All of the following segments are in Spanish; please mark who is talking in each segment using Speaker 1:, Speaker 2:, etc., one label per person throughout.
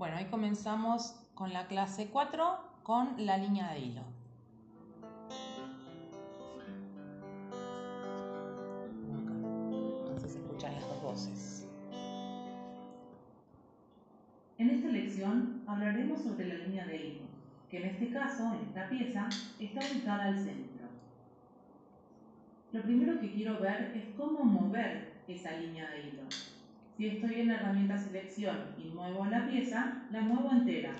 Speaker 1: Bueno, hoy comenzamos con la clase 4 con la línea de hilo. Se escuchan las dos voces. En esta lección hablaremos sobre la línea de hilo, que en este caso, en esta pieza, está ubicada al centro. Lo primero que quiero ver es cómo mover esa línea de hilo. Si estoy en la herramienta selección y muevo la pieza, la muevo entera.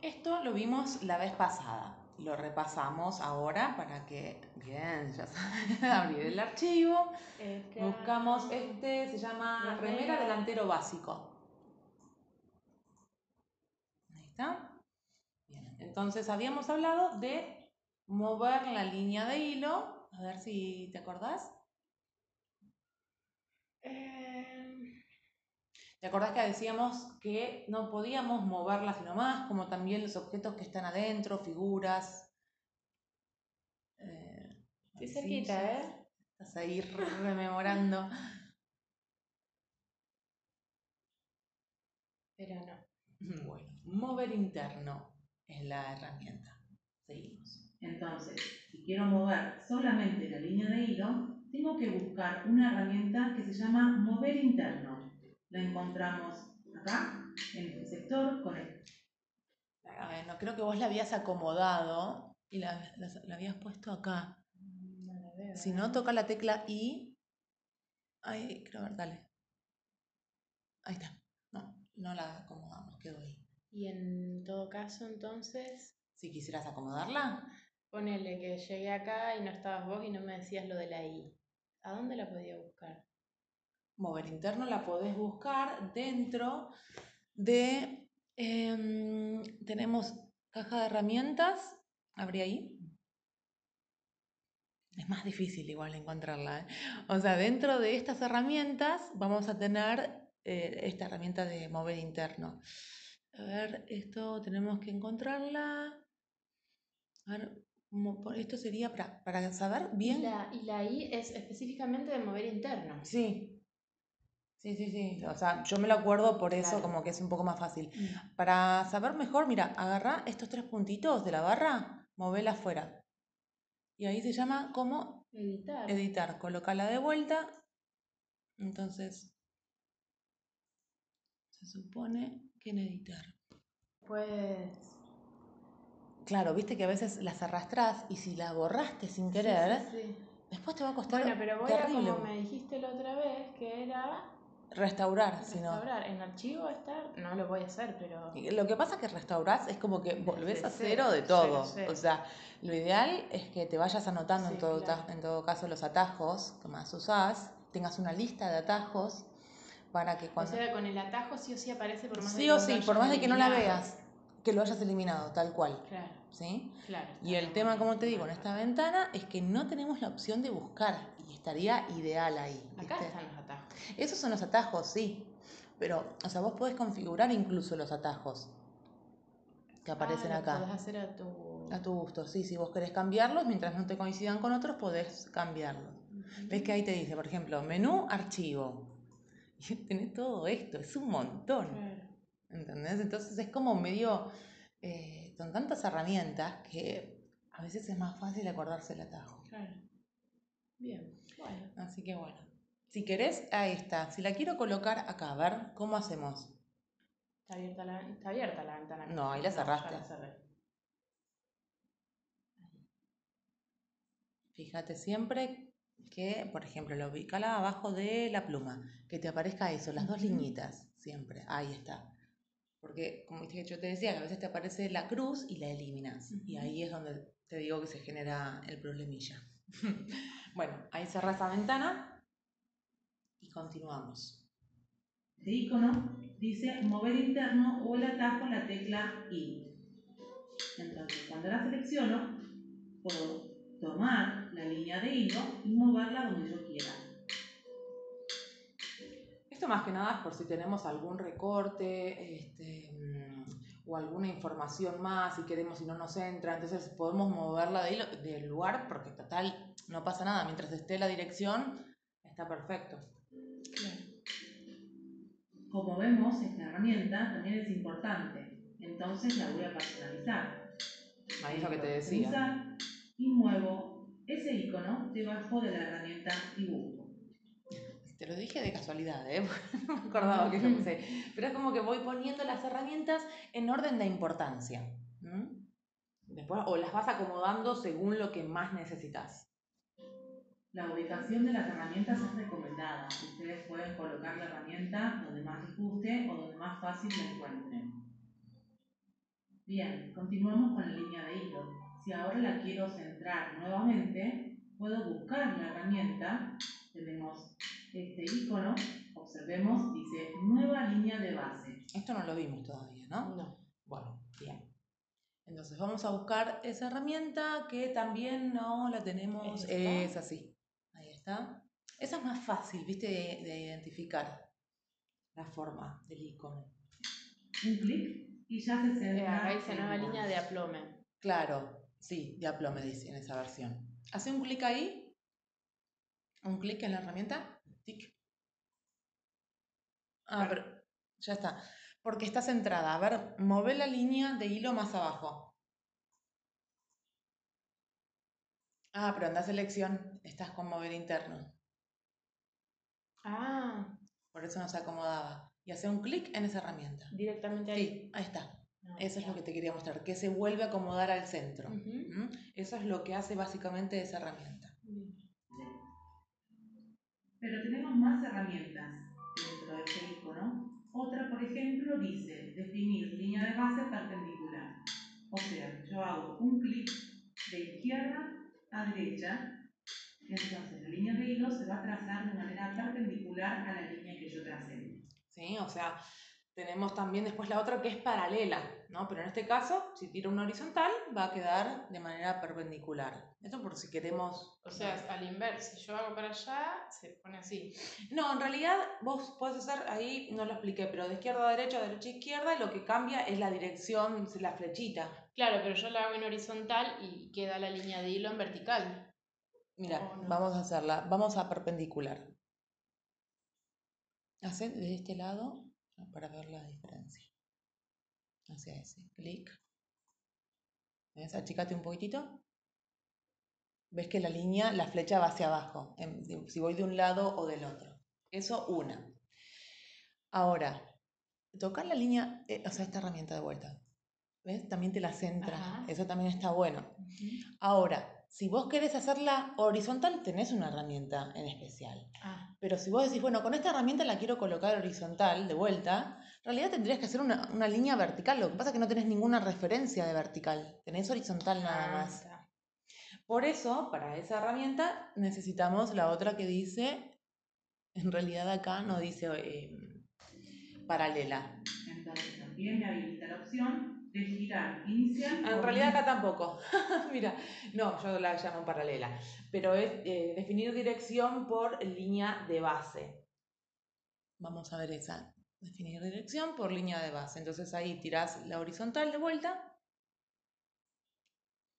Speaker 1: Esto lo vimos la vez pasada. Lo repasamos ahora para que, bien, ya saben, abrir el archivo. Este, Buscamos, este se llama remera delantero básico. Ahí está. Bien, entonces habíamos hablado de mover la línea de hilo. A ver si te acordás. Eh... ¿Te acordás que decíamos que no podíamos moverlas sino más, como también los objetos que están adentro, figuras?
Speaker 2: Eh, sí, cerquita, ¿eh?
Speaker 1: Estás ahí rememorando.
Speaker 2: Pero no.
Speaker 1: Bueno, mover interno es la herramienta. Seguimos. Entonces, si quiero mover solamente la línea de hilo, tengo que buscar una herramienta que se llama mover interno la encontramos acá, en este sector, con el... no creo que vos la habías acomodado y la, habías puesto acá. si no, toca la tecla I. Ahí, creo, ver, dale. Ahí está. No, no la acomodamos, quedó ahí.
Speaker 2: Y en todo caso, entonces...
Speaker 1: Si quisieras acomodarla.
Speaker 2: Ponele que llegué acá y no estabas vos y no me decías lo de la I. ¿A dónde la podía buscar?
Speaker 1: Mover interno la podés buscar dentro de, em, tenemos caja de herramientas, abrí ahí. Es más difícil igual encontrarla. ¿eh? O sea, dentro de estas herramientas vamos a tener eh, esta herramienta de mover interno. A ver, esto tenemos que encontrarla. A ver, esto sería para, para saber bien.
Speaker 2: La, y la I es específicamente de mover interno.
Speaker 1: Sí, Sí, sí, sí. O sea, yo me lo acuerdo por eso, como que es un poco más fácil. Mm. Para saber mejor, mira, agarra estos tres puntitos de la barra, movela afuera. Y ahí se llama como
Speaker 2: editar.
Speaker 1: Editar. Colocala de vuelta. Entonces, se supone que en editar.
Speaker 2: Pues.
Speaker 1: Claro, viste que a veces las arrastras y si la borraste sin querer, después te va a costar.
Speaker 2: Bueno, pero voy a como me dijiste la otra vez, que era
Speaker 1: Restaurar, si
Speaker 2: no. Restaurar, en archivo estar, no lo voy a hacer, pero.
Speaker 1: Lo que pasa es que restaurar es como que volvés a cero de todo. O sea, lo ideal es que te vayas anotando en, todo, en todo caso los atajos que más usás, tengas una lista de atajos para que cuando.
Speaker 2: O sea, con el atajo sí o sí aparece por más
Speaker 1: sí de o sí, por más de que no la veas, que lo hayas eliminado, tal cual.
Speaker 2: Claro.
Speaker 1: ¿Sí?
Speaker 2: Claro.
Speaker 1: Y el tema, como te digo, en esta ventana es que no tenemos la opción de buscar y estaría ideal ahí.
Speaker 2: Acá están los atajos.
Speaker 1: Esos son los atajos, sí. Pero, o sea, vos podés configurar incluso los atajos que aparecen
Speaker 2: ah,
Speaker 1: acá.
Speaker 2: Podés hacer a tu...
Speaker 1: A tu gusto, sí. Si vos querés cambiarlos, mientras no te coincidan con otros, podés cambiarlos. ¿Ves que ahí te dice, por ejemplo, menú, archivo? Y tenés todo esto, es un montón. ¿Entendés? Entonces es como medio... Eh, son tantas herramientas que a veces es más fácil acordarse el atajo.
Speaker 2: Claro. Bien, bueno.
Speaker 1: Así que bueno. Si querés, ahí está. Si la quiero colocar acá, a ver, ¿cómo hacemos?
Speaker 2: Está abierta la, está abierta la ventana.
Speaker 1: No, ahí la cerraste. Fíjate siempre que, por ejemplo, la ubicala abajo de la pluma, que te aparezca eso, las dos liñitas, siempre. Ahí está. Porque, como yo te decía, a veces te aparece la cruz y la eliminas. Y ahí es donde te digo que se genera el problemilla. bueno, ahí cerrás la ventana y continuamos. Este icono dice mover interno o el atajo la tecla I. Entonces, cuando la selecciono, puedo tomar la línea de hilo y moverla donde yo Esto más que nada es por si tenemos algún recorte este, mm, o alguna información más y queremos y no nos entra, entonces podemos moverla de del lugar porque total no pasa nada, mientras esté la dirección está perfecto. Como vemos, esta
Speaker 3: herramienta también es importante, entonces la voy a personalizar.
Speaker 1: Ahí es lo que te decía.
Speaker 3: Y muevo ese icono debajo de la herramienta dibujo.
Speaker 1: Te lo dije de casualidad, ¿eh? No me acordaba que lo puse. Pero es como que voy poniendo las herramientas en orden de importancia. ¿m? Después, o las vas acomodando según lo que más necesitas.
Speaker 3: La ubicación de las herramientas es recomendada. Ustedes pueden colocar la herramienta donde más les guste o donde más fácil la encuentren. Bien, continuamos con la línea de hilo. Si ahora la quiero centrar nuevamente, la herramienta. Tenemos este icono, observemos, dice nueva línea de base.
Speaker 1: Esto no lo vimos todavía, ¿no?
Speaker 2: No.
Speaker 1: Bueno, bien. Entonces vamos a buscar esa herramienta que también no la tenemos. Es así. Ahí está. Esa es más fácil, viste, de, de identificar la forma del icono.
Speaker 3: Un clic y ya se
Speaker 2: Eh, acá dice
Speaker 3: en
Speaker 2: nueva línea de aplome.
Speaker 1: Claro, sí, de aplome dice en esa versión. Hace un clic ahí, un clic en la herramienta, tic. Ah, pero ya está. Porque está centrada. A ver, move la línea de hilo más abajo. Ah, pero anda a selección, estás con mover interno.
Speaker 2: Ah,
Speaker 1: Por eso no se acomodaba. Y hace un clic en esa herramienta.
Speaker 2: directamente ahí.
Speaker 1: Sí, ahí está.
Speaker 2: No,
Speaker 1: Eso es lo que te quería mostrar, que se vuelve a acomodar al centro. ¿Mm? Eso es lo que hace básicamente esa herramienta.
Speaker 3: Pero tenemos más herramientas dentro de este icono. Otra, por ejemplo, dice definir línea de base perpendicular. O sea, yo hago un clic de izquierda a derecha, entonces la línea de hilo se va a trazar de manera perpendicular a la línea que yo tracé.
Speaker 1: ¿sí? O sea, tenemos también después la otra que es paralela, ¿no? Pero en este caso, si tiro una horizontal, va a quedar de manera perpendicular. Esto por si queremos...
Speaker 2: O sea, al inverso, si yo hago para allá, se pone así.
Speaker 1: No, en realidad vos podés hacer, ahí no lo expliqué, pero de izquierda a derecha, de derecha a izquierda, lo que cambia es la dirección, la flechita.
Speaker 2: Claro, pero yo la hago en horizontal y queda la línea de hilo en vertical.
Speaker 1: Mira,
Speaker 2: Oh, no.
Speaker 1: vamos a hacerla, vamos a perpendicular. Hacé de este lado para ver la diferencia. Hacia ese, clic. ¿Ves? Achicate un poquitito. Ves que la línea, la flecha va hacia abajo, en- si voy de un lado o del otro. Eso una. Ahora, tocar la línea, eh, o sea, esta herramienta de vuelta. ¿Ves? También te la centra.
Speaker 2: Ajá.
Speaker 1: Eso también está bueno. Ahora, si vos querés hacerla horizontal, tenés una herramienta en especial.
Speaker 2: Ah,
Speaker 1: Pero si vos decís, bueno, con esta herramienta la quiero colocar horizontal, de vuelta, en realidad tendrías que hacer una, una línea vertical. Lo que pasa es que no tenés ninguna referencia de vertical. Tenés horizontal nada
Speaker 2: ah,
Speaker 1: más.
Speaker 2: está.
Speaker 1: Por eso, para esa herramienta, necesitamos la otra que dice, en realidad acá no dice eh, paralela.
Speaker 3: Entonces también me habilita la opción de girar inicial.
Speaker 1: En realidad acá tampoco. Mira, no, yo la llamo paralela. Pero es eh, definir dirección por línea de base. Vamos a ver esa. Definir dirección por línea de base. Entonces ahí tirás la horizontal de vuelta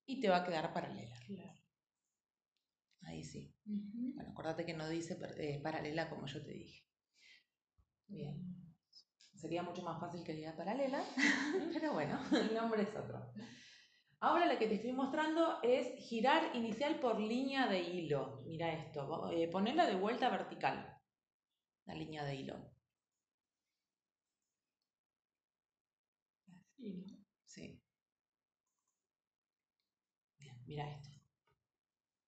Speaker 1: y te va a quedar paralela.
Speaker 2: Claro.
Speaker 1: Ahí sí. Bueno, acordate que no dice eh, paralela como yo te dije. Bien. Sería mucho más fácil que diga paralela, pero bueno, el nombre es otro. Ahora la que te estoy mostrando es girar inicial por línea de hilo. Mira esto, eh, ponela de vuelta vertical, la línea de hilo.
Speaker 2: Así, ¿no?
Speaker 1: Sí. Bien, mira esto.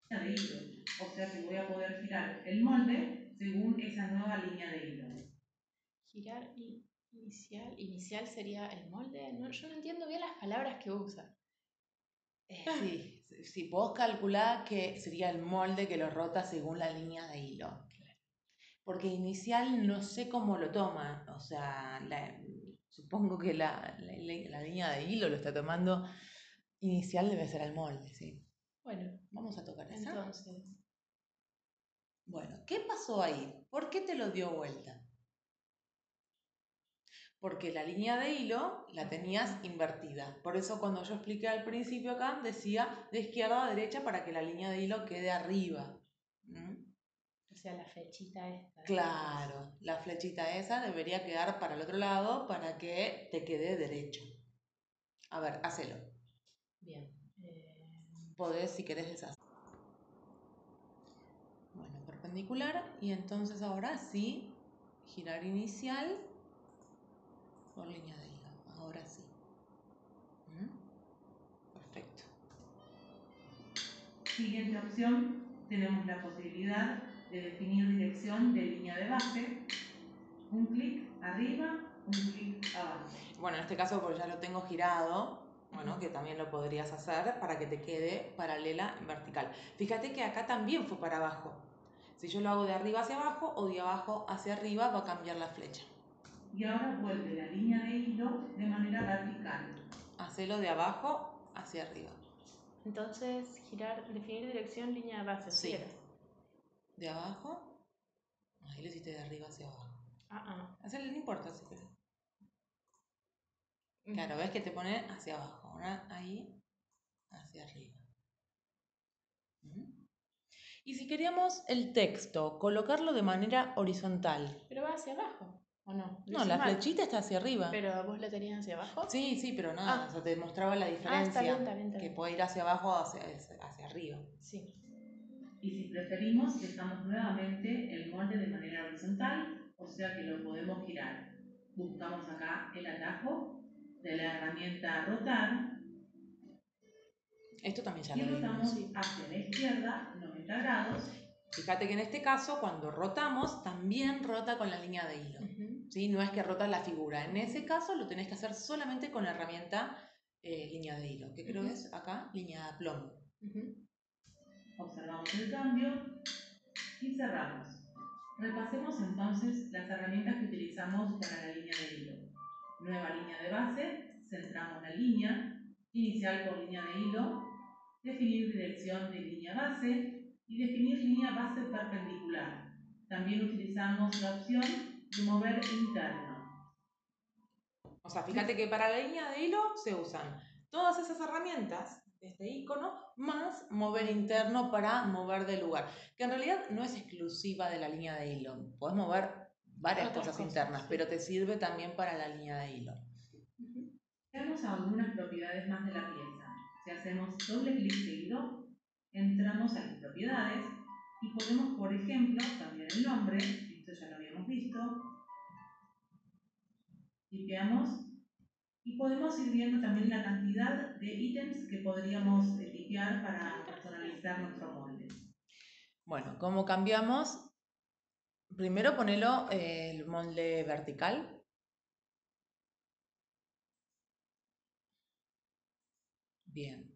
Speaker 3: de hilo. O sea que voy a poder girar el molde según esa nueva línea de hilo.
Speaker 2: Girar y inicial. Inicial sería el molde. No, yo no entiendo bien las palabras que usa.
Speaker 1: Eh, sí, sí, vos calculás que sería el molde que lo rota según la línea de hilo. Porque inicial no sé cómo lo toma, o sea, la- supongo que la, la- la- línea de hilo lo está tomando. Inicial debe ser el molde, sí.
Speaker 2: Bueno,
Speaker 1: Vamos a tocar esa.
Speaker 2: entonces.
Speaker 1: Bueno, ¿qué pasó ahí? ¿Por qué te lo dio vuelta? Porque la línea de hilo la tenías invertida. Por eso cuando yo expliqué al principio acá, decía de izquierda a derecha para que la línea de hilo quede arriba. ¿Mm?
Speaker 2: O sea, la flechita esta.
Speaker 1: Claro, la flechita esa debería quedar para el otro lado para que te quede derecho. A ver, hacelo.
Speaker 2: Bien. Eh,
Speaker 1: Podés, si querés, deshacer. Bueno, perpendicular. Y entonces ahora sí, girar inicial por línea de hilo. Ahora sí. ¿Mm? Perfecto.
Speaker 3: Siguiente opción, tenemos la posibilidad de definir dirección de línea de base. Un clic arriba, un clic abajo.
Speaker 1: Bueno, en este caso, porque ya lo tengo girado, bueno, que también lo podrías hacer para que te quede paralela en vertical. Fíjate que acá también fue para abajo. Si yo lo hago de arriba hacia abajo o de abajo hacia arriba, va a cambiar la flecha.
Speaker 3: Y ahora vuelve la línea de hilo de manera vertical.
Speaker 1: Hacelo de abajo hacia arriba.
Speaker 2: Entonces, girar, definir dirección, línea de base.
Speaker 1: Sí.
Speaker 2: ¿quieres?
Speaker 1: De abajo, ahí lo hiciste de arriba hacia abajo.
Speaker 2: Ah, ah.
Speaker 1: Hacerle no importa si querés.
Speaker 2: Mm.
Speaker 1: Claro, ves que te pone hacia abajo. Ahora ahí, hacia arriba. ¿Mm? Y si queríamos el texto, colocarlo de manera horizontal.
Speaker 2: Pero va hacia abajo, ¿o no?
Speaker 1: No, la
Speaker 2: mal.
Speaker 1: flechita está hacia arriba.
Speaker 2: Pero vos lo tenías hacia abajo.
Speaker 1: Sí, sí, pero nada,
Speaker 2: Ah.
Speaker 1: o sea, te mostraba la
Speaker 2: Ah,
Speaker 1: diferencia.
Speaker 2: está bien, está bien, está
Speaker 1: que
Speaker 2: bien.
Speaker 1: puede ir hacia abajo o hacia, hacia arriba.
Speaker 2: Sí.
Speaker 3: Y si preferimos, dejamos nuevamente el molde de manera horizontal, o sea que lo podemos girar. Buscamos acá el atajo de la herramienta rotar
Speaker 1: Esto también ya
Speaker 3: y
Speaker 1: lo vimos.
Speaker 3: rotamos hacia la izquierda 90 grados
Speaker 1: Fíjate que en este caso, cuando rotamos, también rota con la línea de hilo.
Speaker 2: Ujú.
Speaker 1: ¿Sí? No es que rota la figura. En ese caso lo tenés que hacer solamente con la herramienta eh, línea de hilo, que creo
Speaker 2: Ujú.
Speaker 1: es acá línea de plomo.
Speaker 2: Ujú.
Speaker 3: Observamos el cambio y cerramos. Repasemos entonces las herramientas que utilizamos para la línea de hilo. Nueva línea de base, centramos la línea, inicial por línea de hilo, definir dirección de línea base y definir línea base perpendicular. También utilizamos la opción mover interno.
Speaker 1: O sea, fíjate que para la línea de hilo se usan todas esas herramientas de este icono más mover interno para mover de lugar, que en realidad no es exclusiva de la línea de hilo. Puedes mover varias
Speaker 2: Otras
Speaker 1: cosas,
Speaker 2: cosas,
Speaker 1: internas,
Speaker 2: sí.
Speaker 1: pero te sirve también para la línea de hilo.
Speaker 3: Veamos algunas propiedades más de la pieza. Si hacemos doble clic seguido, entramos a las propiedades y podemos, por ejemplo, cambiar el nombre, visto, tipeamos y podemos ir viendo también la cantidad de ítems que podríamos eh, tipear para personalizar nuestro molde.
Speaker 1: Bueno, ¿cómo cambiamos? Primero ponelo eh, el molde vertical. Bien.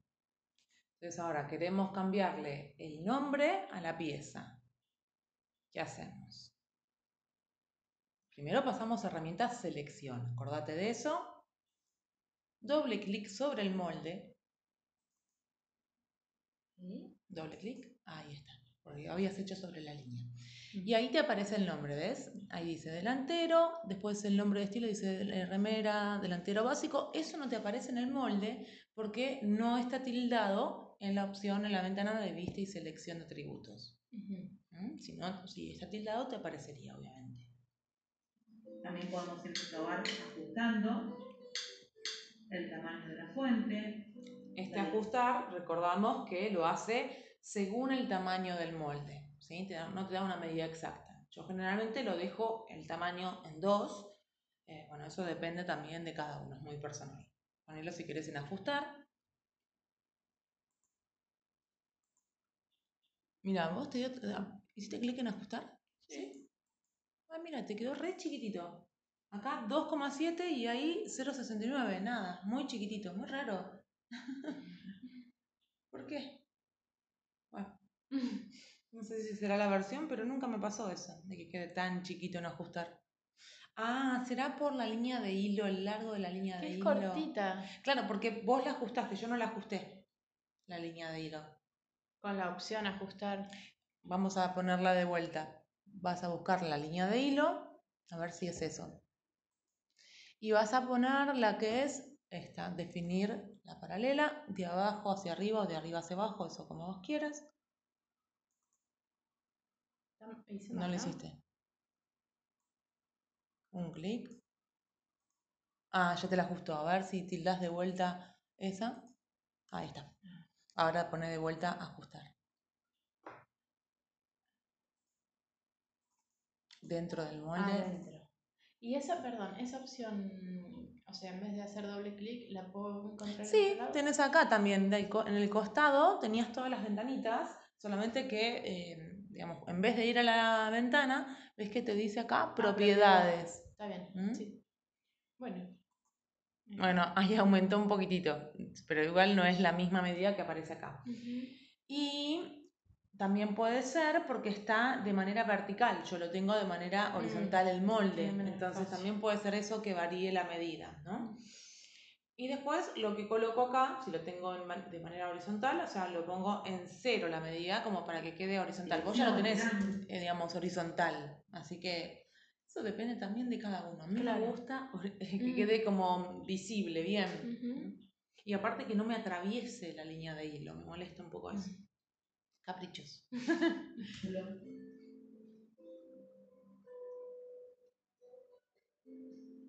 Speaker 1: Entonces ahora queremos cambiarle el nombre a la pieza. ¿Qué hacemos? Primero pasamos a herramienta selección. Acordate de eso. Doble clic sobre el molde. Doble clic. Ahí está. Porque habías hecho sobre la línea. Y ahí te aparece el nombre, ¿ves? Ahí dice delantero, después el nombre de estilo dice eh, remera, delantero básico. Eso no te aparece en el molde porque no está tildado en la opción, en la ventana de vista y selección de atributos. ¿Mm? Si no, si está tildado te aparecería, obviamente.
Speaker 3: También podemos ir probar ajustando el tamaño de la fuente,
Speaker 1: Este ajustar, recordamos que lo hace según el tamaño del molde, ¿sí? No te da una medida exacta. Yo generalmente lo dejo el tamaño en 2, bueno, eso depende también de cada uno, es muy personal. Ponelo si querés en ajustar. Mira, vos te dio, ¿hiciste clic en ajustar?
Speaker 2: Sí.
Speaker 1: Ah, mira, te quedó re chiquitito. Acá 2,7 y ahí 0,69, nada, muy chiquitito, muy raro. ¿Por qué? Bueno, no sé si será la versión, pero nunca me pasó eso, de que quede tan chiquito en ajustar. Ah, será por la línea de hilo, el largo de la línea de
Speaker 2: es
Speaker 1: hilo.
Speaker 2: cortita.
Speaker 1: Claro, porque vos la ajustaste, yo no la ajusté, la línea de hilo.
Speaker 2: Con la opción ajustar.
Speaker 1: Vamos a ponerla de vuelta. Vas a buscar la línea de hilo, a ver si es eso. Y vas a poner la que es esta, definir la paralela de abajo hacia arriba o de arriba hacia abajo, eso como vos quieras. No lo hiciste. Un clic. Ah, ya te la ajustó. A ver si tildas de vuelta esa. Ahí está. Ahora pone de vuelta ajustar. Dentro del molde.
Speaker 2: Adentro. Y esa, perdón, esa opción, o sea, en vez de hacer doble clic, la puedo encontrar en
Speaker 1: Sí,
Speaker 2: lado?
Speaker 1: tenés acá también, en el costado tenías todas las ventanitas, solamente que, eh, digamos, en vez de ir a la ventana, ves que te dice acá propiedades.
Speaker 2: Está bien,
Speaker 1: ¿Mm?
Speaker 2: sí. Bueno.
Speaker 1: Bueno, ahí aumentó un poquitito, pero igual no es la misma medida que aparece acá. Y también puede ser porque está de manera vertical, yo lo tengo de manera horizontal el molde,
Speaker 2: menos
Speaker 1: entonces también puede ser eso que varíe la medida, ¿no? Y después lo que coloco acá, si lo tengo de manera horizontal, o sea, lo pongo en cero la medida como para que quede horizontal. Vos ya lo tenés, eh, digamos, horizontal, así que eso depende también de cada uno. A mí me
Speaker 2: Claro.
Speaker 1: gusta ori- que
Speaker 2: Mm.
Speaker 1: quede como visible, bien.
Speaker 2: Ujú.
Speaker 1: Y aparte que no me atraviese la línea de hilo, me molesta un poco eso. Caprichos.
Speaker 3: Lo-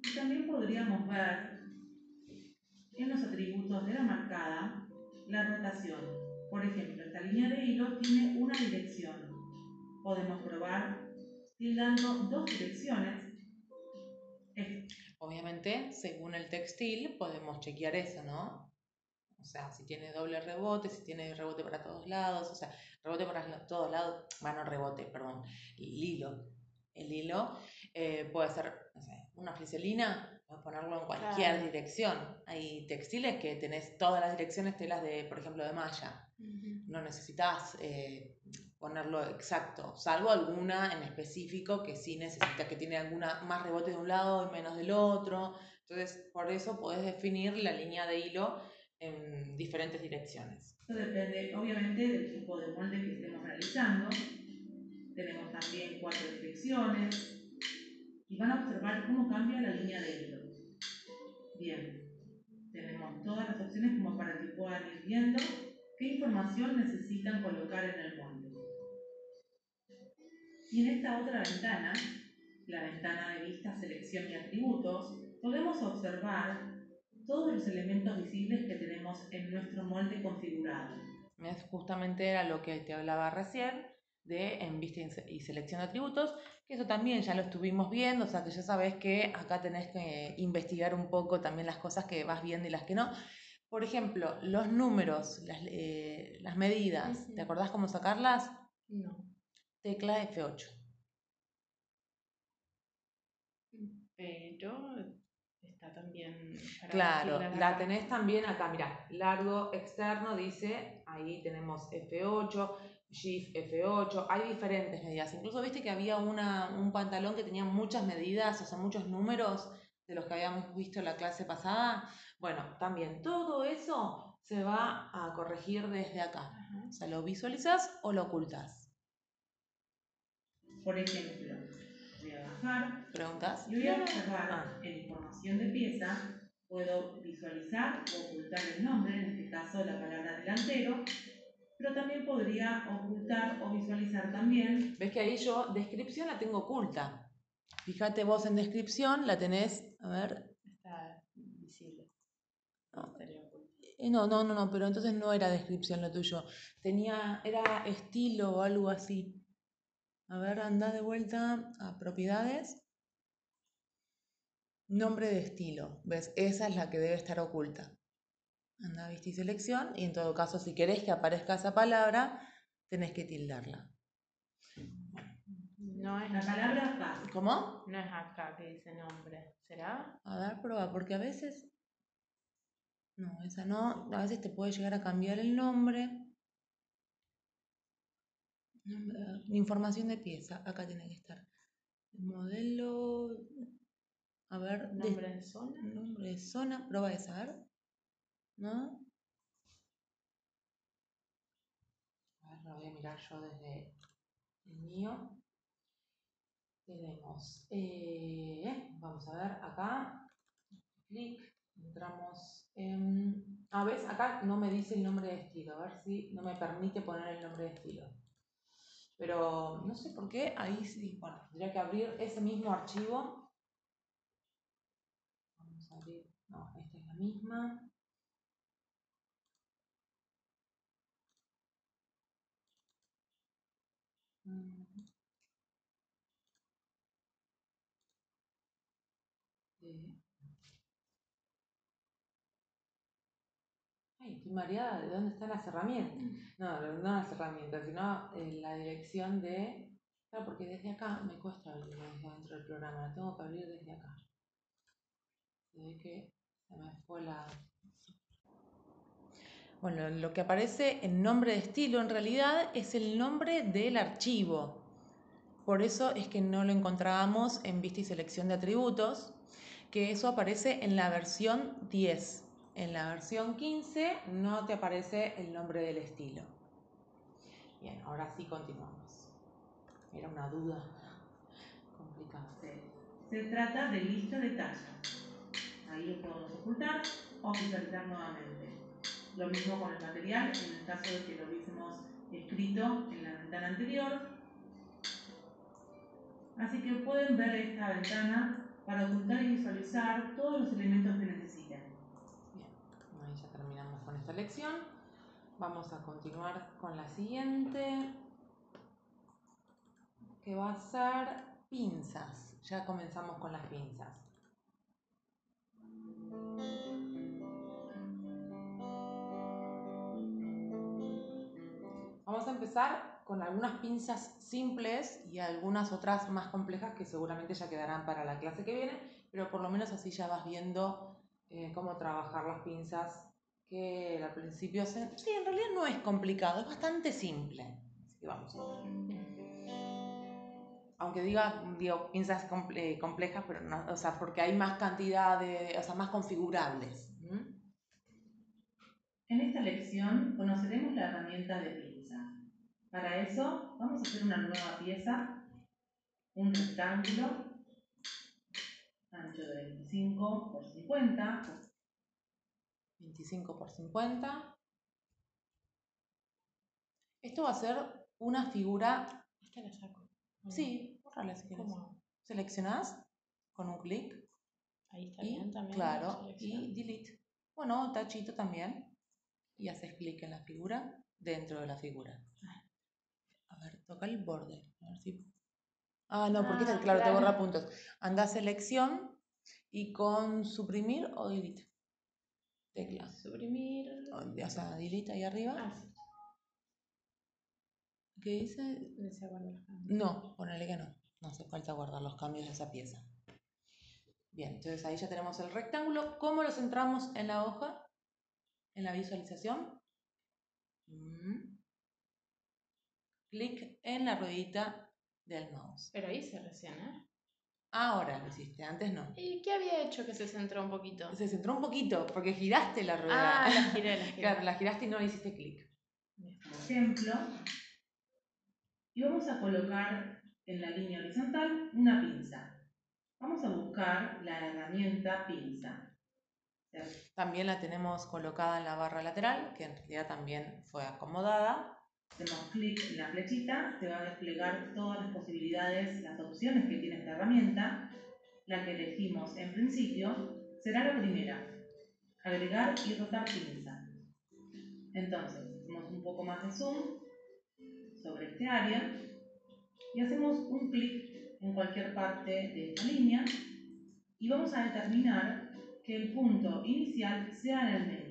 Speaker 3: Y también podríamos ver en los atributos de la marcada la rotación. Por ejemplo, esta línea de hilo tiene una dirección. Podemos probar tildando dos direcciones. Es-
Speaker 1: Obviamente, según el textil, podemos chequear eso, ¿no? O sea, si tiene doble rebote, si tiene rebote para todos lados, o sea, rebote para todos lados, bueno, rebote, perdón, el hilo. El hilo eh, puede ser, no sé, una fliselina, puedes ponerlo en cualquier
Speaker 2: Claro.
Speaker 1: dirección. Hay textiles que tenés todas las direcciones, telas de, por ejemplo, de malla.
Speaker 2: Ujú.
Speaker 1: No necesitas eh, ponerlo exacto, salvo alguna en específico que sí necesita, que tiene alguna más rebote de un lado y menos del otro. Entonces, por eso podés definir la línea de hilo en diferentes direcciones.
Speaker 3: Esto depende obviamente del tipo de molde que estemos realizando. Tenemos también cuatro direcciones y van a observar cómo cambia la línea de hilo. Bien, tenemos todas las opciones como para que puedan ir viendo qué información necesitan colocar en el molde. Y en esta otra ventana, la ventana de vista, selección y atributos, podemos observar todos los elementos visibles que tenemos en nuestro molde configurado.
Speaker 1: Es justamente era lo que te hablaba recién de en vista y se- y selección de atributos, que eso también ya lo estuvimos viendo, o sea que ya sabes que acá tenés que investigar un poco también las cosas que vas viendo y las que no. Por ejemplo, los números, las, eh, las medidas, ¿te acordás cómo sacarlas?
Speaker 2: No.
Speaker 1: Tecla F8.
Speaker 2: Pero está también. para
Speaker 1: Claro, la tenés también acá, mirá, largo externo dice, ahí tenemos F8, Shift F8, hay diferentes medidas. Incluso viste que había una, un pantalón que tenía muchas medidas, o sea, muchos números de los que habíamos visto en la clase pasada. Bueno, también todo eso se va a corregir desde acá. O sea, lo visualizas o lo ocultas.
Speaker 3: Por ejemplo, voy a bajar
Speaker 1: ¿Preguntas?
Speaker 3: y voy a observar
Speaker 1: Ah.
Speaker 3: en información de pieza, puedo visualizar o ocultar el nombre, en este caso la palabra delantero, pero también podría ocultar o visualizar también
Speaker 1: ¿Ves que ahí yo descripción la tengo oculta? Fíjate vos en descripción, la tenés, a ver,
Speaker 2: Está visible.
Speaker 1: No. Eh, No, no, no, no, pero entonces no era descripción lo tuyo. Tenía, era estilo o algo así. A ver, anda de vuelta a propiedades. Nombre de estilo. ¿Ves? Esa es la que debe estar oculta. Anda a vista y selección. Y en todo caso, si querés que aparezca esa palabra, tenés que tildarla.
Speaker 2: No es,
Speaker 3: la palabra paz.
Speaker 1: ¿Cómo?
Speaker 2: no es acá que dice nombre. ¿Será?
Speaker 1: A ver, prueba, porque a veces. No, esa no. A veces te puede llegar a cambiar el nombre. Ah, Información de pieza, acá tiene que estar. Modelo. A ver,
Speaker 2: ¿Nombre de zona?
Speaker 1: nombre de zona, prueba de saber. ¿No? A ver, lo voy a mirar yo desde el mío. Tenemos, eh, vamos a ver acá, clic, entramos en... A ver, acá no me dice el nombre de estilo, a ver si no me permite poner el nombre de estilo. Pero no sé por qué, ahí sí, bueno, tendría que abrir ese mismo archivo. Vamos a abrir, no, esta es la misma. Estoy mareada de dónde están las herramientas. No, no las herramientas, sino eh, la dirección de... Claro, porque desde acá me cuesta abrirlo desde dentro del programa, la tengo que abrir desde acá. Se ve que se me fue la... Bueno, lo que aparece en nombre de estilo en realidad es el nombre del archivo. Por eso es que no lo encontrábamos en vista y selección de atributos, que eso aparece en la versión 10. En la versión 15 no te aparece el nombre del estilo. Bien, ahora sí continuamos. Era una duda complicada.
Speaker 3: Se, trata de lista de talla. Ahí lo podemos ocultar o visualizar nuevamente. Lo mismo con el material, en el caso de que lo hubiésemos escrito en la ventana anterior. Así que pueden ver esta ventana para ocultar y visualizar todos los elementos que necesiten.
Speaker 1: Bien, ahí ya terminamos con esta lección. Vamos a continuar con la siguiente, que va a ser pinzas. Ya comenzamos con las pinzas. Vamos a empezar con algunas pinzas simples y algunas otras más complejas que seguramente ya quedarán para la clase que viene, pero por lo menos así ya vas viendo eh, cómo trabajar las pinzas, que al principio se... Sí, en realidad no es complicado, es bastante simple. Así que vamos. Aunque diga, digo, pinzas comple complejas, pero no, o sea, porque hay más cantidad de, o sea, más configurables. ¿Mm?
Speaker 3: En esta lección conoceremos la herramienta de pinza. Para eso vamos a hacer una nueva pieza, un rectángulo, ancho de 25 por 50.
Speaker 1: 25 por 50. Esto va a ser una figura...
Speaker 2: Esta la saco.
Speaker 1: Sí, bórrala si quieres. Seleccionás con un clic
Speaker 2: Ahí está
Speaker 1: y,
Speaker 2: bien también.
Speaker 1: claro, y delete. Bueno, tachito también. Y haces clic en la figura dentro de la figura. A ver, toca el borde. A ver si... Ah, no, porque
Speaker 2: Ah,
Speaker 1: claro, te borra puntos. Anda a selección y con suprimir o delete. Tecla.
Speaker 2: Suprimir.
Speaker 1: O sea, delete ahí arriba.
Speaker 2: Ah, sí.
Speaker 1: ¿Qué dice?
Speaker 2: Desea guardar los cambios.
Speaker 1: No, ponele que no. No hace falta guardar los cambios de esa pieza. Bien, entonces ahí ya tenemos el rectángulo. ¿Cómo lo centramos en la hoja? En la visualización. Mm. Clic en la ruedita del mouse.
Speaker 2: Pero hice recién, ¿eh?
Speaker 1: Ahora lo hiciste, antes no.
Speaker 2: ¿Y qué había hecho que se centró un poquito?
Speaker 1: Se centró un poquito porque giraste la rueda.
Speaker 2: Ah, la giré, la giré.
Speaker 1: claro, la giraste y no le hiciste clic.
Speaker 3: Por ejemplo, y vamos a colocar en la línea horizontal una pinza. Vamos a buscar la herramienta pinza.
Speaker 1: También la tenemos colocada en la barra lateral, que en realidad también fue acomodada.
Speaker 3: Hacemos clic en la flechita, te va a desplegar todas las posibilidades, las opciones que tiene esta herramienta. La que elegimos en principio será la primera, agregar y rotar pinza. Entonces, hacemos un poco más de zoom sobre este área y hacemos un clic en cualquier parte de esta línea y vamos a determinar que el punto inicial sea en el medio.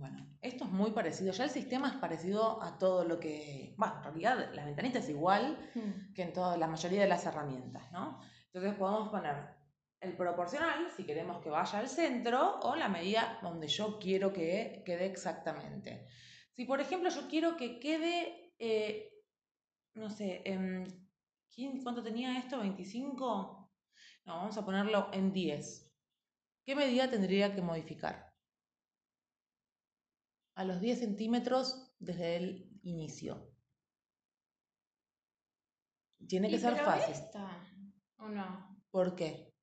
Speaker 1: Bueno, esto es muy parecido. Ya el sistema es parecido a todo lo que. Bueno, en realidad la ventanita es igual
Speaker 2: Hmm.
Speaker 1: que en toda la mayoría de las herramientas, ¿no? Entonces podemos poner el proporcional, si queremos que vaya al centro, o la medida donde yo quiero que quede exactamente. Si, por ejemplo, yo quiero que quede, eh, no sé, en, ¿quién- ¿cuánto tenía esto? ¿25? No, vamos a ponerlo en 10. ¿Qué medida tendría que modificar? A los 10 centímetros desde el inicio. Tiene que
Speaker 2: Y
Speaker 1: ser
Speaker 2: pero
Speaker 1: fácil.
Speaker 2: esta, ¿O no?
Speaker 1: ¿Por qué?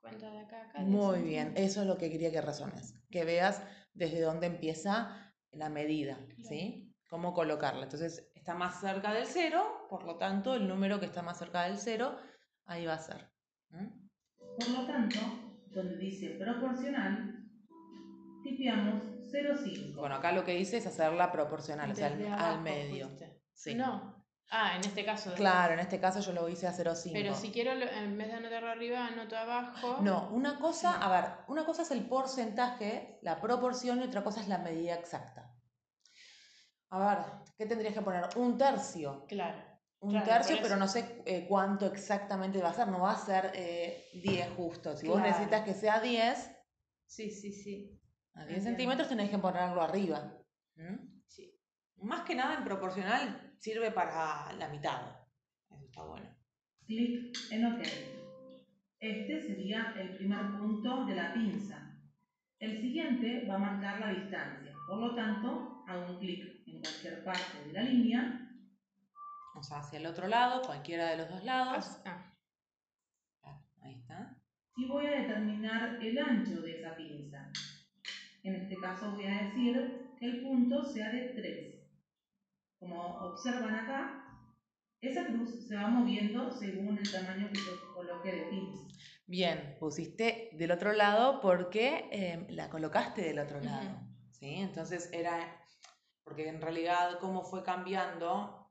Speaker 2: Cuenta de acá a acá. 10
Speaker 1: Muy bien, eso es lo que quería que razones, que veas desde dónde empieza la medida, ¿sí? Cómo colocarla. Entonces, está más cerca del cero, por lo tanto, el número que está más cerca del cero, ahí va a ser. ¿Mm?
Speaker 3: Por lo tanto, donde dice proporcional, tipeamos 0,5.
Speaker 1: Bueno, acá lo que hice es hacerla proporcional, o sea, al,
Speaker 2: Desde
Speaker 1: medio. Sí.
Speaker 2: No. Ah, en este caso.
Speaker 1: Claro, en este caso yo lo hice a 0,5.
Speaker 2: Pero si quiero, lo- en vez de anotarlo arriba, anoto abajo.
Speaker 1: No, una cosa, a ver, una cosa es el porcentaje, la proporción y otra cosa es la medida exacta. A ver, ¿qué tendrías que poner? Un tercio.
Speaker 2: Claro.
Speaker 1: Un
Speaker 2: Claro,
Speaker 1: tercio, pero no sé eh, cuánto exactamente va a ser. No va a ser eh, 10 justo. Si vos necesitas que sea 10,
Speaker 2: Sí, sí, sí.
Speaker 1: A 10
Speaker 2: Entiendo.
Speaker 1: centímetros tenés que ponerlo arriba. ¿Mm?
Speaker 2: Sí.
Speaker 1: Más que nada en proporcional sirve para la mitad. Eso está bueno.
Speaker 3: Clic en OK. Este sería el primer punto de la pinza. El siguiente va a marcar la distancia. Por lo tanto, hago un clic en cualquier parte de la línea
Speaker 1: O sea, hacia el otro lado, cualquiera de los dos lados.
Speaker 2: Ah,
Speaker 1: Claro, Ahí está.
Speaker 3: y voy a determinar el ancho de esa pinza. En este caso voy a decir que el punto sea de 3. Como observan acá, esa cruz se va moviendo según el tamaño que yo coloque de pinza.
Speaker 1: Bien, pusiste del otro lado porque eh, la colocaste del otro lado. ¿sí? Entonces era, porque en realidad cómo fue cambiando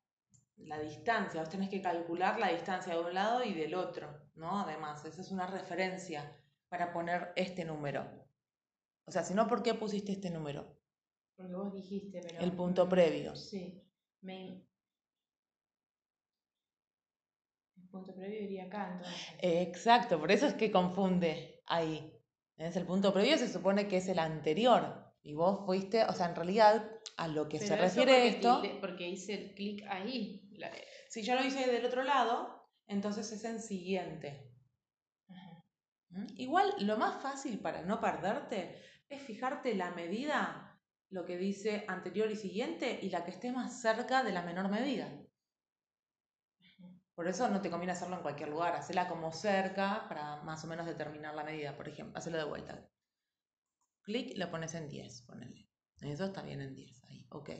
Speaker 1: la distancia, vos tenés que calcular la distancia de un lado y del otro, ¿no? Además, esa es una referencia para poner este número. O sea, si no, ¿por qué pusiste este número?
Speaker 2: porque vos dijiste, pero.
Speaker 1: El punto previo.
Speaker 2: Sí. Me... El punto previo iría acá, entonces.
Speaker 1: Exacto, por eso es que confunde ahí. Es el punto previo, se supone que es el anterior. Y vos fuiste, o sea, en realidad, a lo que se
Speaker 2: Pero
Speaker 1: refiere
Speaker 2: porque
Speaker 1: esto.
Speaker 2: tilde- porque hice el clic ahí. la-
Speaker 1: Si yo lo hice del otro lado, entonces es en siguiente.
Speaker 2: Ajá.
Speaker 1: ¿Mm? Igual, lo más fácil para no perderte es fijarte la medida, lo que dice anterior y siguiente, y la que esté más cerca de la menor medida. Por eso no te conviene hacerlo en cualquier lugar, hacela como cerca para más o menos determinar la medida, por ejemplo, hacelo de vuelta. Clic, lo pones en 10, ponele. Eso está bien en 10, ahí, ok.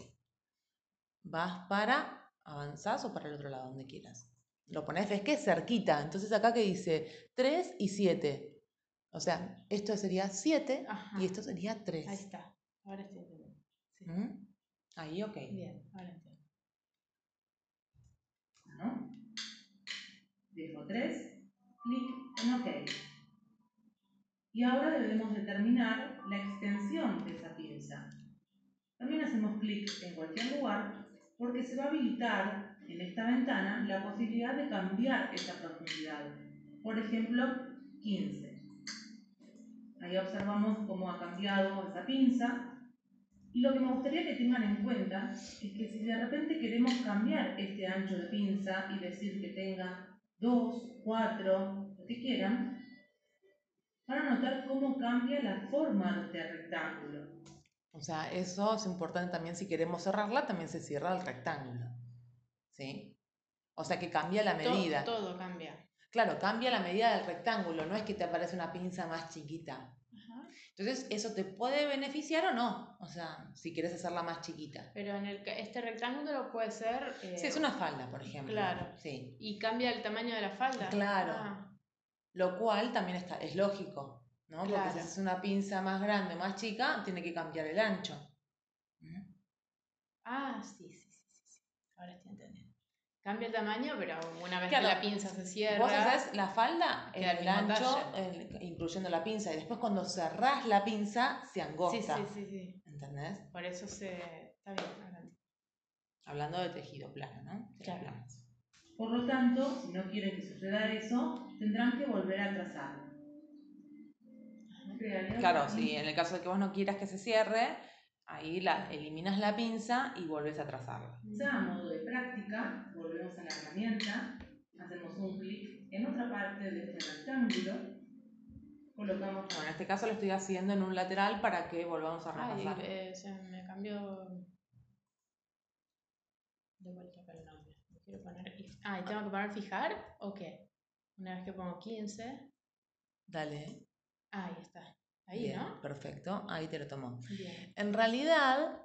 Speaker 1: Vas para, avanzás o para el otro lado, donde quieras. Lo pones, ves que es cerquita, entonces acá que dice 3 y 7. O sea, esto sería 7
Speaker 2: Ajá.
Speaker 1: y esto sería 3.
Speaker 2: Ahí está. Ahora estoy entendiendo. Sí.
Speaker 1: ¿Mm? Ahí, ok.
Speaker 2: Bien, ahora entiendo.
Speaker 3: ¿no? Dejo 3, clic en OK. Y ahora debemos determinar la extensión de esa pinza. También hacemos clic en cualquier lugar porque se va a habilitar en esta ventana la posibilidad de cambiar esa profundidad. Por ejemplo, 15. Ahí observamos cómo ha cambiado esa pinza y lo que me gustaría que tengan en cuenta es que si de repente queremos cambiar este ancho de pinza y decir que tenga 2, 4, lo que quieran, van a notar cómo cambia la forma de este rectángulo.
Speaker 1: O sea, eso es importante también si queremos cerrarla, también se cierra el rectángulo. ¿Sí? O sea que cambia la medida.
Speaker 2: Todo, cambia.
Speaker 1: Claro, cambia la medida del rectángulo, no es que te aparece una pinza más chiquita.
Speaker 2: Ajá.
Speaker 1: Entonces, ¿eso te puede beneficiar o no? O sea, si quieres hacerla más chiquita.
Speaker 2: Pero en el, este rectángulo puede ser. eh,
Speaker 1: Sí, es una falda, por ejemplo.
Speaker 2: Claro.
Speaker 1: Sí.
Speaker 2: Y cambia el tamaño de la falda.
Speaker 1: Claro.
Speaker 2: Ah,
Speaker 1: Lo cual también está, es lógico, ¿no? Porque
Speaker 2: Claro.
Speaker 1: si haces una pinza más grande, más chica, tiene que cambiar el ancho.
Speaker 2: Ah, sí, sí. Cambia el tamaño, pero una vez
Speaker 1: Claro.
Speaker 2: que la pinza se cierra.
Speaker 1: Vos haces la falda en
Speaker 2: el
Speaker 1: ancho, el- incluyendo la pinza, y después cuando cerrás la pinza, se
Speaker 2: Sí,
Speaker 1: angosta.
Speaker 2: sí, sí, sí.
Speaker 1: ¿Entendés?
Speaker 2: Por eso se. Está bien.
Speaker 1: Hablando de tejido plano, ¿no?
Speaker 2: Claro.
Speaker 3: Por lo tanto, si no quieren que suceda eso, tendrán que volver a trazar. Crearía
Speaker 1: Claro, si
Speaker 3: pinza.
Speaker 1: en el caso de que vos no quieras que se cierre, ahí la, eliminas la pinza y volvés a trazarla.
Speaker 3: Ya a modo de práctica, volvemos a la herramienta, hacemos un clic en otra parte de este rectángulo, colocamos
Speaker 1: Bueno, en este caso lo estoy haciendo en un lateral para que volvamos a
Speaker 2: Ay,
Speaker 1: repasar.
Speaker 2: eh, se me cambió. De vuelta acá el nombre. Quiero poner. Ah, ¿y tengo que poner fijar o qué? Una vez que pongo 15.
Speaker 1: Dale.
Speaker 2: Ah, ahí está. Ahí,
Speaker 1: Bien,
Speaker 2: ¿no?
Speaker 1: Perfecto, ahí te lo tomó.
Speaker 2: Bien.
Speaker 1: En realidad,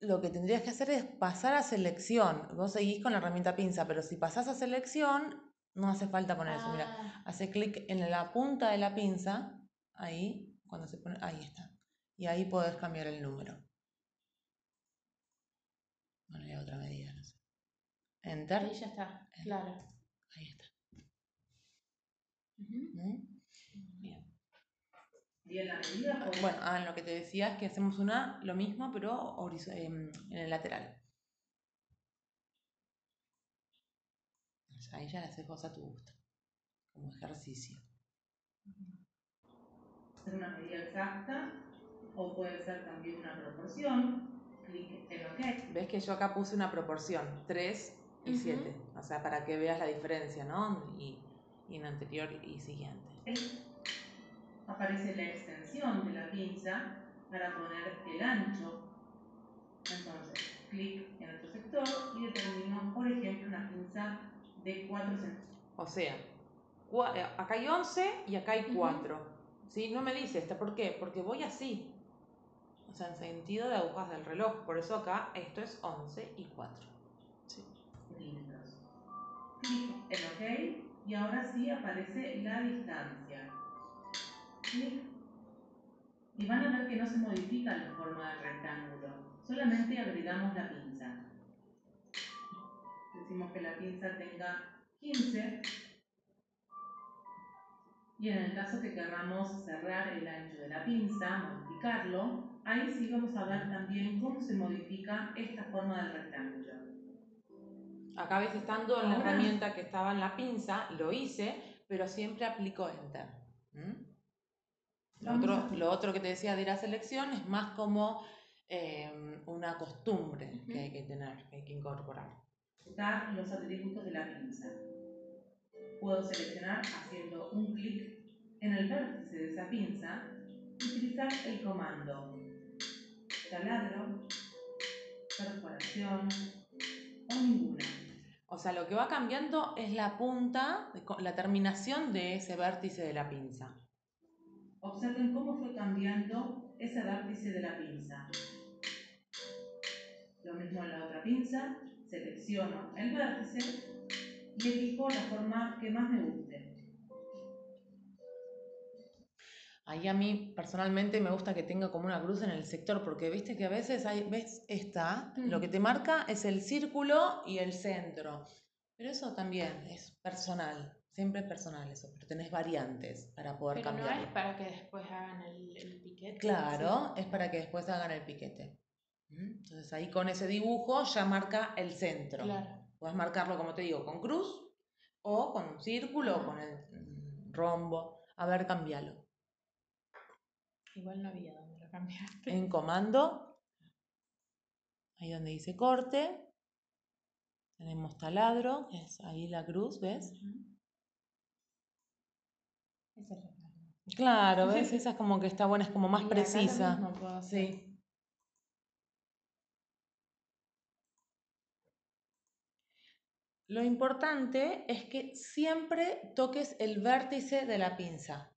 Speaker 1: lo que tendrías que hacer es pasar a selección. Vos seguís con la herramienta pinza, pero si pasás a selección, no hace falta poner eso. Mira,
Speaker 2: Ah,
Speaker 1: hace clic en la punta de la pinza ahí, cuando se pone, ahí está. Y ahí podés cambiar el número. Ponle otra medida, no sé. Enter.
Speaker 2: Ahí ya está, claro.
Speaker 1: Ahí está. ¿Mm? Bien.
Speaker 3: Bien, la medida o-
Speaker 1: Bueno, ah, lo que te decía es que hacemos una, lo mismo, pero em, en el lateral. Ahí ya la haces vos a tu gusto, como ejercicio.
Speaker 3: ser una medida exacta o puede ser también una proporción. Clic en OK.
Speaker 1: Ves que yo acá puse una proporción, 3 y
Speaker 2: Ujú.
Speaker 1: 7, o sea, para que veas la diferencia, ¿no? Y, y en anterior y siguiente.
Speaker 3: Aparece la extensión de la pinza para poner el ancho. Entonces, clic en otro sector y determino, por ejemplo, una pinza de 4 centímetros.
Speaker 1: O sea, eh, acá hay 11 y acá hay
Speaker 2: Ujú.
Speaker 1: 4. ¿Sí? No me dice esta, ¿por qué? Porque voy así. O sea, en sentido de agujas del reloj. Por eso acá esto es 11 y 4. Sí.
Speaker 3: centímetros. Clic en OK y ahora sí aparece la distancia. Y van a ver que no se modifica la forma del rectángulo, solamente agregamos la pinza. Decimos que la pinza tenga 15 y en el caso que querramos cerrar el ancho de la pinza, modificarlo, ahí sí vamos a ver también cómo se modifica esta forma del rectángulo.
Speaker 1: Acá ves estando en la herramienta que estaba en la pinza, lo hice, pero siempre aplico Enter. Lo
Speaker 3: Vamos
Speaker 1: otro, lo otro que te decía de ir a selección es más como eh, una costumbre que hay que tener, que hay que incorporar.
Speaker 3: buscar los atributos de la pinza. Puedo seleccionar haciendo un clic en el vértice de esa pinza y utilizar el comando taladro, perforación o ninguna.
Speaker 1: O sea, lo que va cambiando es la punta, la terminación de ese vértice de la pinza.
Speaker 3: Observen cómo fue cambiando ese vértice de la pinza. Lo mismo en la otra pinza, selecciono el vértice y elijo la forma que más me guste.
Speaker 1: Ahí a mí personalmente me gusta que tenga como una cruz en el sector, porque viste que a veces hay, ves esta, lo que te marca es el círculo y el centro. Pero eso también es personal, siempre es personal eso, pero tenés variantes para poder
Speaker 2: Pero no
Speaker 1: cambiarlo.
Speaker 2: es para que después hagan el, el piquete.
Speaker 1: Claro, es para que después hagan el piquete. ¿Mm? Entonces ahí con ese dibujo ya marca el centro.
Speaker 2: Claro.
Speaker 1: Puedes marcarlo, como te digo, con cruz o con un círculo o con el mm, rombo. A ver, cambialo.
Speaker 2: Igual no había donde lo cambiaste.
Speaker 1: En comando, ahí donde dice corte, tenemos taladro, que es ahí la cruz, ¿ves?
Speaker 2: Es.
Speaker 1: Claro, ¿ves? Esa es como que está buena, es como más
Speaker 2: Y
Speaker 1: precisa.
Speaker 2: mismo puedo hacer.
Speaker 1: Sí. Lo importante es que siempre toques el vértice de la pinza.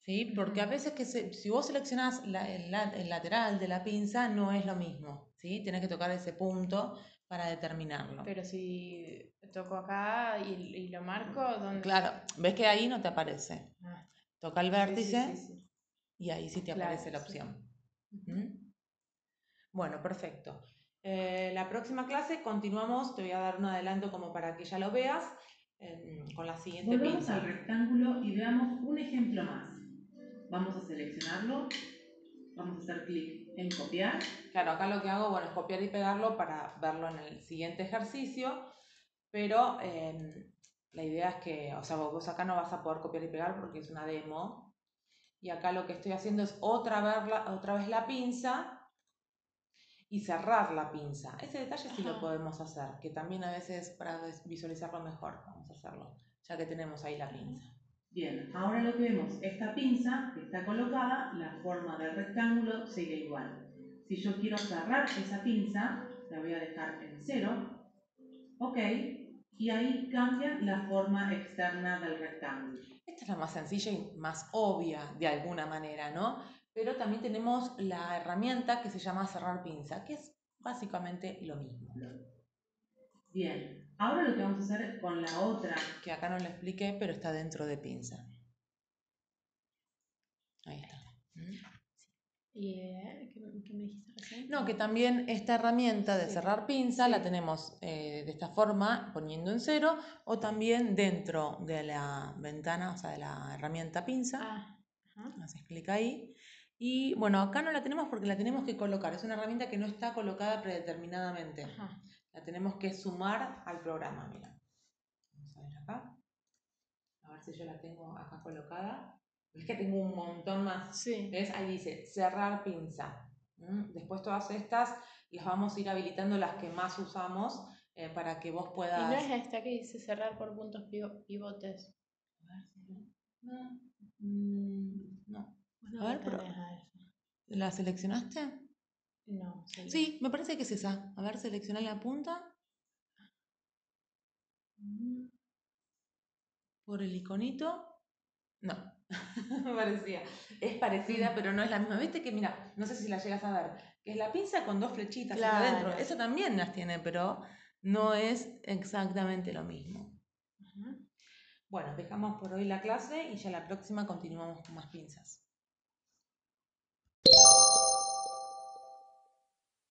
Speaker 1: ¿Sí? Porque a veces que se- si vos seleccionás la- el, el lateral de la pinza no es lo mismo. ¿sí? Tienes que tocar ese punto para determinarlo.
Speaker 2: Pero si toco acá y, y lo marco, ¿dónde?
Speaker 1: Claro, ves que ahí no te aparece.
Speaker 2: Ah,
Speaker 1: Toca el
Speaker 2: sí,
Speaker 1: vértice
Speaker 2: sí, sí.
Speaker 1: y ahí sí te
Speaker 2: Claro,
Speaker 1: aparece la opción. ¿Mm? Bueno, perfecto. Eh, la próxima clase continuamos, te voy a dar un adelanto como para que ya lo veas em, con la siguiente
Speaker 3: Volvamos
Speaker 1: pinza.
Speaker 3: al rectángulo y veamos un ejemplo más. Vamos a seleccionarlo, vamos a hacer clic en copiar,
Speaker 1: Claro, acá lo que hago bueno, es copiar y pegarlo para verlo en el siguiente ejercicio, pero em, la idea es que, o sea, vos acá no vas a poder copiar y pegar porque es una demo. Y acá lo que estoy haciendo es otra vez la, otra vez la pinza y cerrar la pinza. Ese detalle sí lo podemos hacer, que también a veces para visualizarlo mejor, vamos a hacerlo, ya que tenemos ahí la pinza.
Speaker 3: Bien, ahora lo que vemos, esta pinza que está colocada, la forma del rectángulo sigue igual. Si yo quiero cerrar esa pinza, la voy a dejar en cero, ok, y ahí cambia la forma externa del rectángulo.
Speaker 1: Esta es la más sencilla y más obvia de alguna manera, ¿no? Pero también tenemos la herramienta que se llama cerrar pinza, que es básicamente lo mismo.
Speaker 3: Bien, ahora lo que vamos a hacer con la otra
Speaker 1: Que acá no lo expliqué, pero está dentro de pinza. Ahí está. ¿Mm?
Speaker 2: ¿Y eh, ¿qué, qué me dijiste recién?
Speaker 1: No, que también esta herramienta de
Speaker 2: Sí.
Speaker 1: cerrar pinza la tenemos eh, de esta forma, poniendo en cero, o también dentro de la ventana, o sea, de la herramienta pinza.
Speaker 2: Ah, ajá.
Speaker 1: Haces clic ahí. Y bueno, acá no la tenemos porque la tenemos que colocar. Es una herramienta que no está colocada predeterminadamente.
Speaker 2: Ajá.
Speaker 1: La tenemos que sumar al programa, mira. Vamos a ver acá. A ver si yo la tengo acá colocada. Es que tengo un montón más.
Speaker 2: Sí.
Speaker 1: ¿Ves? Ahí dice cerrar pinza. ¿Mm? Después todas estas las vamos a ir habilitando las que más usamos eh, para que vos
Speaker 2: ¿Y
Speaker 1: puedas...
Speaker 2: no es esta que dice cerrar por puntos pivo- pivotes?
Speaker 1: A ver si no. No. Mm, no. A ver, pero-. ¿La seleccionaste?
Speaker 2: No, sí.
Speaker 1: Sí, me parece que es esa. A ver, selecciona la punta. Mm. Por el iconito. No, me parecía. Es parecida, pero no es la misma. ¿Viste que, mira, no sé si la llegas a ver, que es la pinza con dos flechitas
Speaker 2: Claro.
Speaker 1: adentro. Esa también las tiene, pero no es exactamente lo mismo. Bueno, dejamos por hoy la clase y ya la próxima continuamos con más pinzas.